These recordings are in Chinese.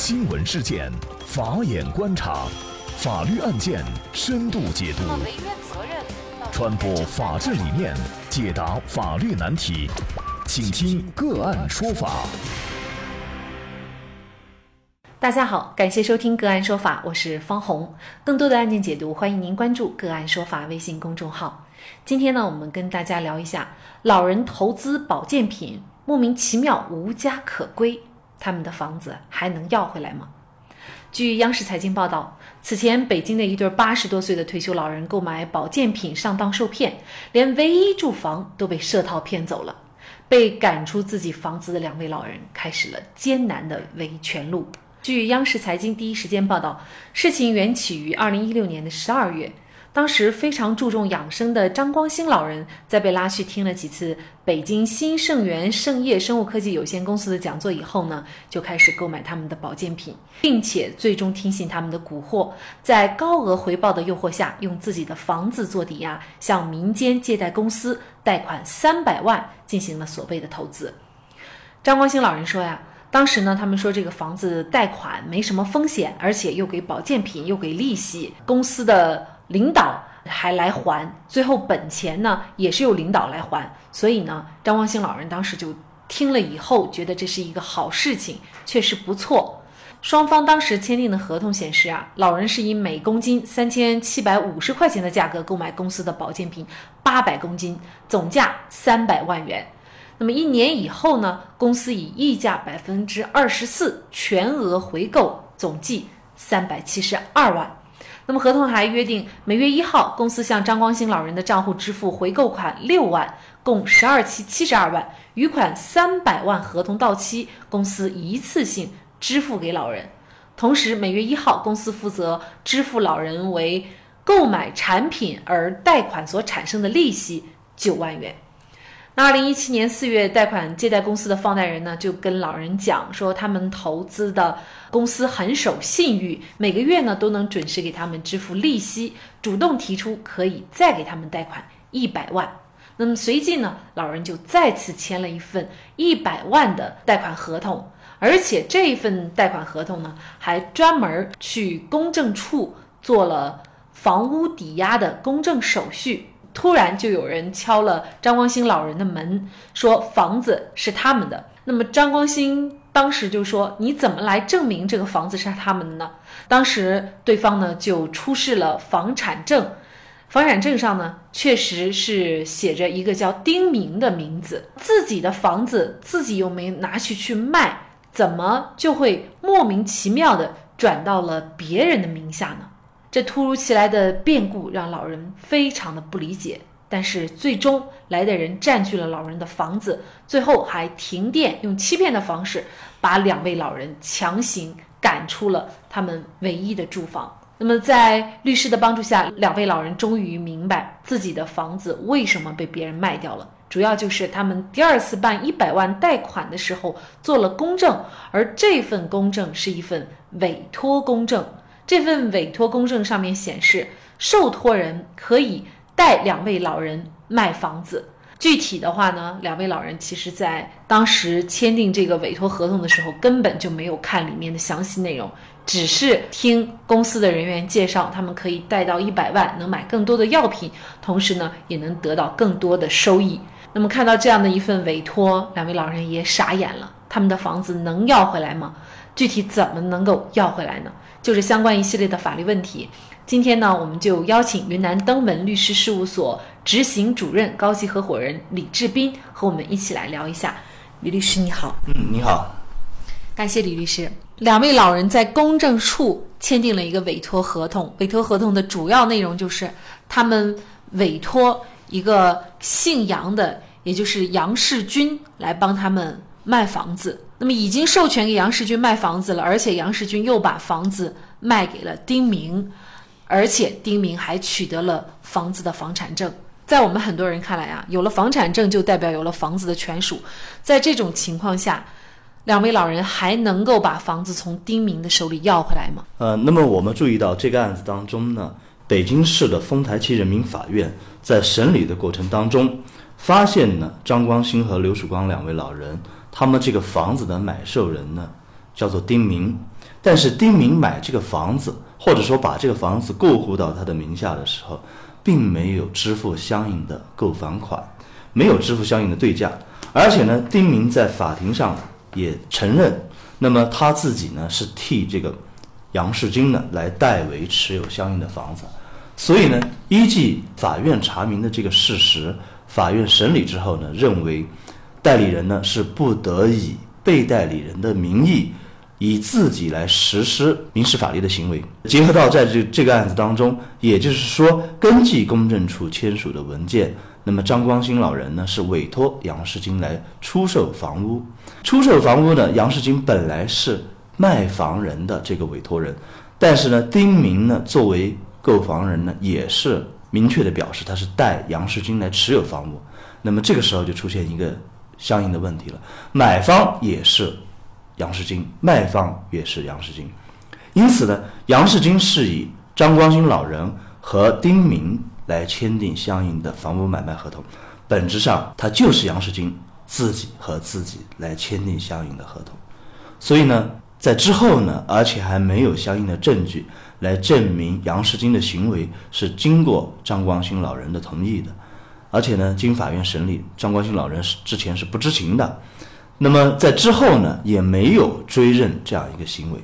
新闻事件，法眼观察，法律案件深度解读，传播法治理念，解答法律难题，请听个案说法。大家好，感谢收听个案说法，我是方红。更多的案件解读，欢迎您关注个案说法微信公众号。今天呢，我们跟大家聊一下老人投资保健品，莫名其妙无家可归。他们的房子还能要回来吗？据央视财经报道，此前北京的一对八十多岁的退休老人购买保健品上当受骗，连唯一住房都被设套骗走了。被赶出自己房子的两位老人开始了艰难的维权路。据央视财经第一时间报道，事情缘起于二零一六年的十二月。当时非常注重养生的张光兴老人，在被拉去听了几次北京新盛源盛业生物科技有限公司的讲座以后呢，就开始购买他们的保健品，并且最终听信他们的蛊惑，在高额回报的诱惑下，用自己的房子做抵押，向民间借贷公司贷款三百万，进行了所谓的投资。张光兴老人说呀，当时呢，他们说这个房子贷款没什么风险，而且又给保健品，又给利息，公司的。领导还来还，最后本钱呢也是由领导来还，所以呢，张光兴老人当时就听了以后，觉得这是一个好事情，确实不错。双方当时签订的合同显示啊，老人是以每公斤三千七百五十块钱的价格购买公司的保健品八百公斤，总价三百万元。那么一年以后呢，公司以溢价百分之二十四全额回购，总计三百七十二万。那么合同还约定，每月一号，公司向张光兴老人的账户支付回购款六万，共十二期七十二万，余款三百万，合同到期，公司一次性支付给老人。同时，每月一号，公司负责支付老人为购买产品而贷款所产生的利息九万元。那二零一七年四月，贷款借贷公司的放贷人呢，就跟老人讲说，他们投资的公司很守信誉，每个月呢都能准时给他们支付利息，主动提出可以再给他们贷款一百万。那么随即呢，老人就再次签了一份一百万的贷款合同，而且这份贷款合同呢，还专门去公证处做了房屋抵押的公证手续。突然就有人敲了张光兴老人的门，说房子是他们的。那么张光兴当时就说：“你怎么来证明这个房子是他们的呢？”当时对方呢就出示了房产证，房产证上呢确实是写着一个叫丁明的名字，自己的房子自己又没拿去去卖，怎么就会莫名其妙的转到了别人的名下呢？这突如其来的变故让老人非常的不理解，但是最终来的人占据了老人的房子，最后还停电，用欺骗的方式把两位老人强行赶出了他们唯一的住房。那么在律师的帮助下，两位老人终于明白自己的房子为什么被别人卖掉了，主要就是他们第二次办一百万贷款的时候做了公证，而这份公证是一份委托公证。这份委托公证上面显示，受托人可以带两位老人卖房子。具体的话呢，两位老人其实在当时签订这个委托合同的时候，根本就没有看里面的详细内容，只是听公司的人员介绍，他们可以贷到一百万，能买更多的药品，同时呢，也能得到更多的收益。那么看到这样的一份委托，两位老人也傻眼了。他们的房子能要回来吗？具体怎么能够要回来呢？就是相关一系列的法律问题。今天呢，我们就邀请云南登门律师事务所执行主任、高级合伙人李志斌和我们一起来聊一下。李律师你好，嗯，你好，感谢李律师。两位老人在公证处签订了一个委托合同，委托合同的主要内容就是他们委托一个姓杨的，也就是杨世军来帮他们卖房子。那么已经授权给杨世军卖房子了，而且杨世军又把房子卖给了丁明，而且丁明还取得了房子的房产证。在我们很多人看来啊，有了房产证就代表有了房子的权属。在这种情况下，两位老人还能够把房子从丁明的手里要回来吗？呃，那么我们注意到这个案子当中呢，北京市的丰台区人民法院在审理的过程当中，发现呢张光兴和刘曙光两位老人。他们这个房子的买受人呢，叫做丁明，但是丁明买这个房子，或者说把这个房子过户到他的名下的时候，并没有支付相应的购房款，没有支付相应的对价，而且呢，丁明在法庭上也承认，那么他自己呢是替这个杨世军呢来代为持有相应的房子，所以呢，依据法院查明的这个事实，法院审理之后呢，认为代理人呢是不得以被代理人的名义。以自己来实施民事法律的行为，结合到在这这个案子当中，也就是说，根据公证处签署的文件，那么张光新老人呢是委托杨世金来出售房屋，出售房屋呢，杨世金本来是卖房人的这个委托人，但是呢，丁明呢作为购房人呢，也是明确的表示他是代杨世金来持有房屋，那么这个时候就出现一个相应的问题了，买方也是。杨世金卖方也是杨世金，因此呢，杨世金是以张光新老人和丁明来签订相应的房屋买卖合同，本质上他就是杨世金自己和自己来签订相应的合同，所以呢，在之后呢，而且还没有相应的证据来证明杨世金的行为是经过张光新老人的同意的，而且呢，经法院审理，张光新老人是之前是不知情的。那么在之后呢，也没有追认这样一个行为，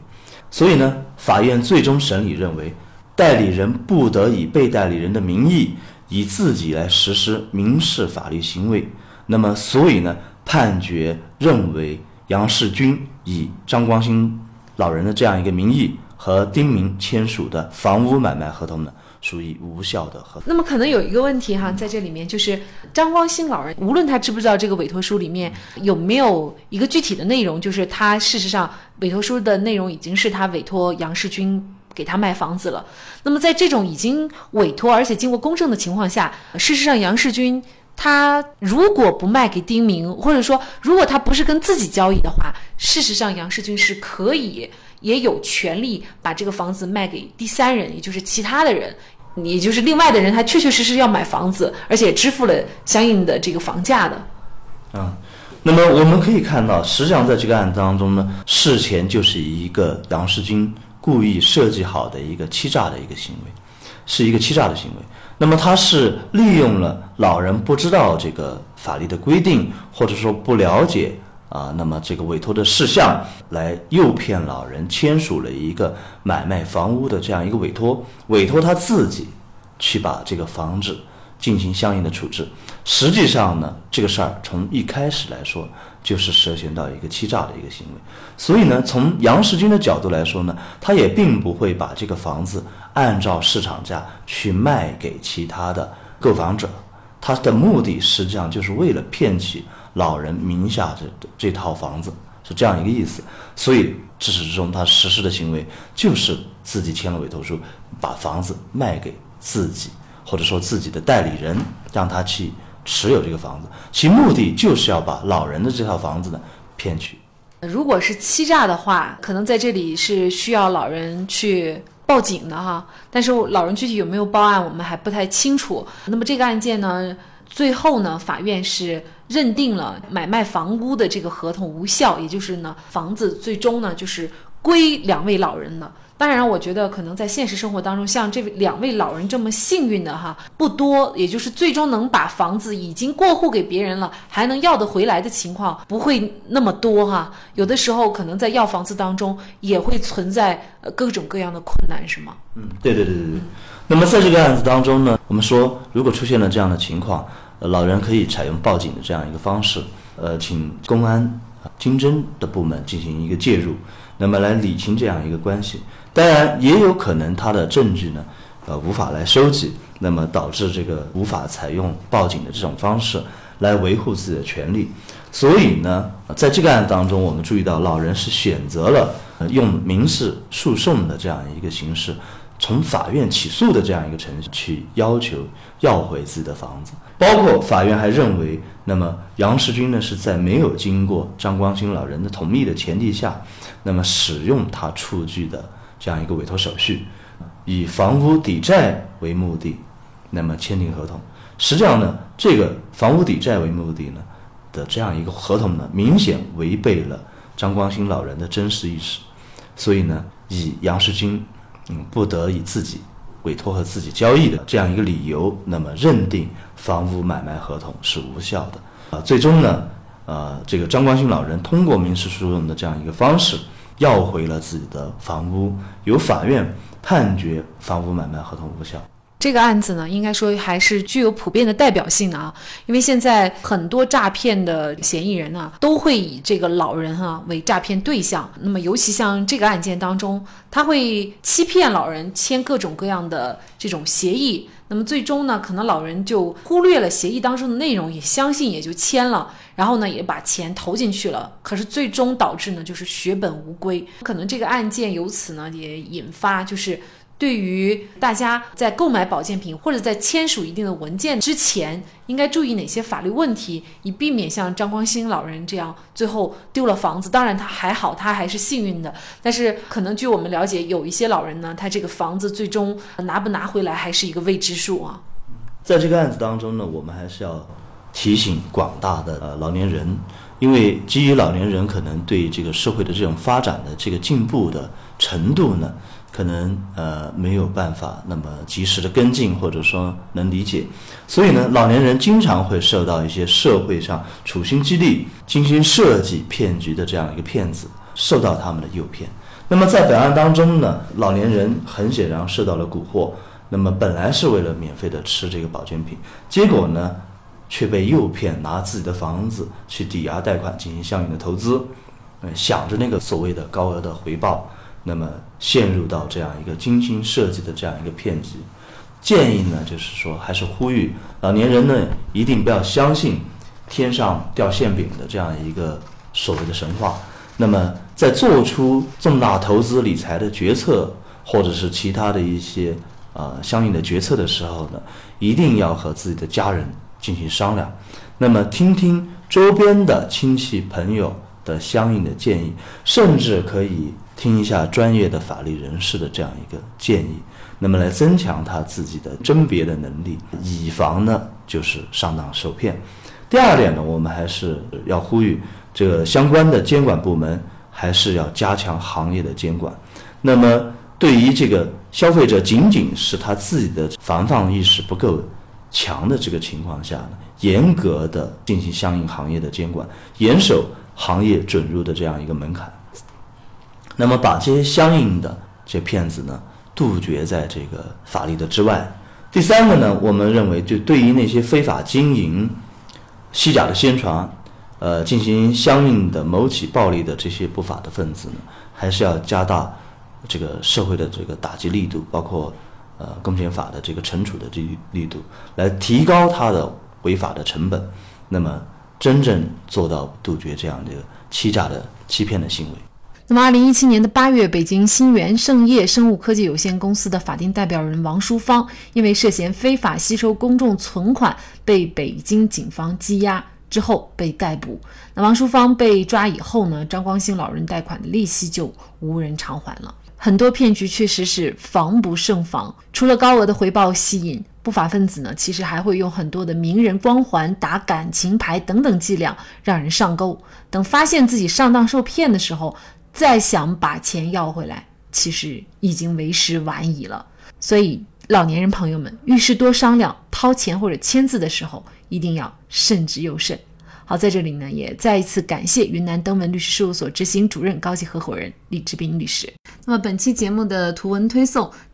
所以呢，法院最终审理认为，代理人不得以被代理人的名义以自己来实施民事法律行为。那么，所以呢，判决认为杨世军以张光新老人的这样一个名义和丁明签署的房屋买卖合同呢。属于无效的合同。那么可能有一个问题哈，在这里面就是张光新老人，无论他知不知道这个委托书里面有没有一个具体的内容，就是他事实上委托书的内容已经是他委托杨世军给他卖房子了。那么在这种已经委托而且经过公证的情况下，事实上杨世军他如果不卖给丁明，或者说如果他不是跟自己交易的话，事实上杨世军是可以也有权利把这个房子卖给第三人，也就是其他的人。也就是另外的人，他确确实实要买房子，而且支付了相应的这个房价的。啊，那么我们可以看到，实际上在这个案子当中呢，事前就是一个杨世军故意设计好的一个欺诈的一个行为，是一个欺诈的行为。那么他是利用了老人不知道这个法律的规定，或者说不了解。啊，那么这个委托的事项来诱骗老人签署了一个买卖房屋的这样一个委托，委托他自己去把这个房子进行相应的处置。实际上呢，这个事儿从一开始来说就是涉嫌到一个欺诈的一个行为。所以呢，从杨世军的角度来说呢，他也并不会把这个房子按照市场价去卖给其他的购房者，他的目的实际上就是为了骗取。老人名下这这套房子是这样一个意思，所以至始至终他实施的行为就是自己签了委托书，把房子卖给自己，或者说自己的代理人，让他去持有这个房子，其目的就是要把老人的这套房子呢骗取。如果是欺诈的话，可能在这里是需要老人去报警的哈，但是老人具体有没有报案，我们还不太清楚。那么这个案件呢，最后呢，法院是。认定了买卖房屋的这个合同无效，也就是呢，房子最终呢就是归两位老人了。当然，我觉得可能在现实生活当中，像这两位老人这么幸运的哈不多，也就是最终能把房子已经过户给别人了，还能要得回来的情况不会那么多哈。有的时候可能在要房子当中也会存在各种各样的困难，是吗？嗯，对对对对对。那么在这个案子当中呢，我们说如果出现了这样的情况。老人可以采用报警的这样一个方式，呃，请公安、经侦的部门进行一个介入，那么来理清这样一个关系。当然，也有可能他的证据呢，呃，无法来收集，那么导致这个无法采用报警的这种方式来维护自己的权利。所以呢，在这个案当中，我们注意到老人是选择了用民事诉讼的这样一个形式。从法院起诉的这样一个程序去要求要回自己的房子，包括法院还认为，那么杨世军呢是在没有经过张光新老人的同意的前提下，那么使用他出具的这样一个委托手续，以房屋抵债为目的，那么签订合同。实际上呢，这个房屋抵债为目的呢的这样一个合同呢，明显违背了张光兴老人的真实意识，所以呢，以杨世军嗯不得以自己委托和自己交易的这样一个理由，那么认定房屋买卖合同是无效的啊。最终呢，呃，这个张光兴老人通过民事诉讼的这样一个方式要回了自己的房屋，由法院判决房屋买卖合同无效。这个案子呢，应该说还是具有普遍的代表性的啊，因为现在很多诈骗的嫌疑人呢，都会以这个老人哈为诈骗对象。那么，尤其像这个案件当中，他会欺骗老人签各种各样的这种协议，那么最终呢，可能老人就忽略了协议当中的内容，也相信也就签了，然后呢，也把钱投进去了。可是最终导致呢，就是血本无归。可能这个案件由此呢，也引发就是。对于大家在购买保健品或者在签署一定的文件之前，应该注意哪些法律问题，以避免像张光兴老人这样最后丢了房子。当然他还好，他还是幸运的。但是可能据我们了解，有一些老人呢，他这个房子最终拿不拿回来还是一个未知数啊。在这个案子当中呢，我们还是要提醒广大的呃老年人，因为基于老年人可能对这个社会的这种发展的这个进步的程度呢。可能呃没有办法那么及时的跟进，或者说能理解，所以呢，老年人经常会受到一些社会上处心积虑、精心设计骗局的这样一个骗子，受到他们的诱骗。那么在本案当中呢，老年人很显然受到了蛊惑，那么本来是为了免费的吃这个保健品，结果呢却被诱骗拿自己的房子去抵押贷款进行相应的投资，嗯，想着那个所谓的高额的回报。那么陷入到这样一个精心设计的这样一个骗局，建议呢，就是说还是呼吁老年人呢，一定不要相信天上掉馅饼的这样一个所谓的神话。那么在做出重大投资理财的决策，或者是其他的一些呃相应的决策的时候呢，一定要和自己的家人进行商量，那么听听周边的亲戚朋友的相应的建议，甚至可以。听一下专业的法律人士的这样一个建议，那么来增强他自己的甄别的能力，以防呢就是上当受骗。第二点呢，我们还是要呼吁这个相关的监管部门还是要加强行业的监管。那么对于这个消费者仅仅是他自己的防范意识不够强的这个情况下呢，严格的进行相应行业的监管，严守行业准入的这样一个门槛。那么把这些相应的这些骗子呢杜绝在这个法律的之外。第三个呢，我们认为就对于那些非法经营、虚假的宣传，呃，进行相应的谋取暴利的这些不法的分子呢，还是要加大这个社会的这个打击力度，包括呃公检法的这个惩处的这力度，来提高它的违法的成本，那么真正做到杜绝这样的欺诈的欺骗的行为。那么，二零一七年的八月，北京新源盛业生物科技有限公司的法定代表人王淑芳，因为涉嫌非法吸收公众存款，被北京警方羁押之后被逮捕。那王淑芳被抓以后呢，张光兴老人贷款的利息就无人偿还了。很多骗局确实是防不胜防，除了高额的回报吸引，不法分子呢，其实还会用很多的名人光环、打感情牌等等伎俩让人上钩。等发现自己上当受骗的时候，再想把钱要回来，其实已经为时晚矣了。所以，老年人朋友们遇事多商量，掏钱或者签字的时候一定要慎之又慎。好，在这里呢，也再一次感谢云南登文律师事务所执行主任、高级合伙人李志斌律师。那么，本期节目的图文推送。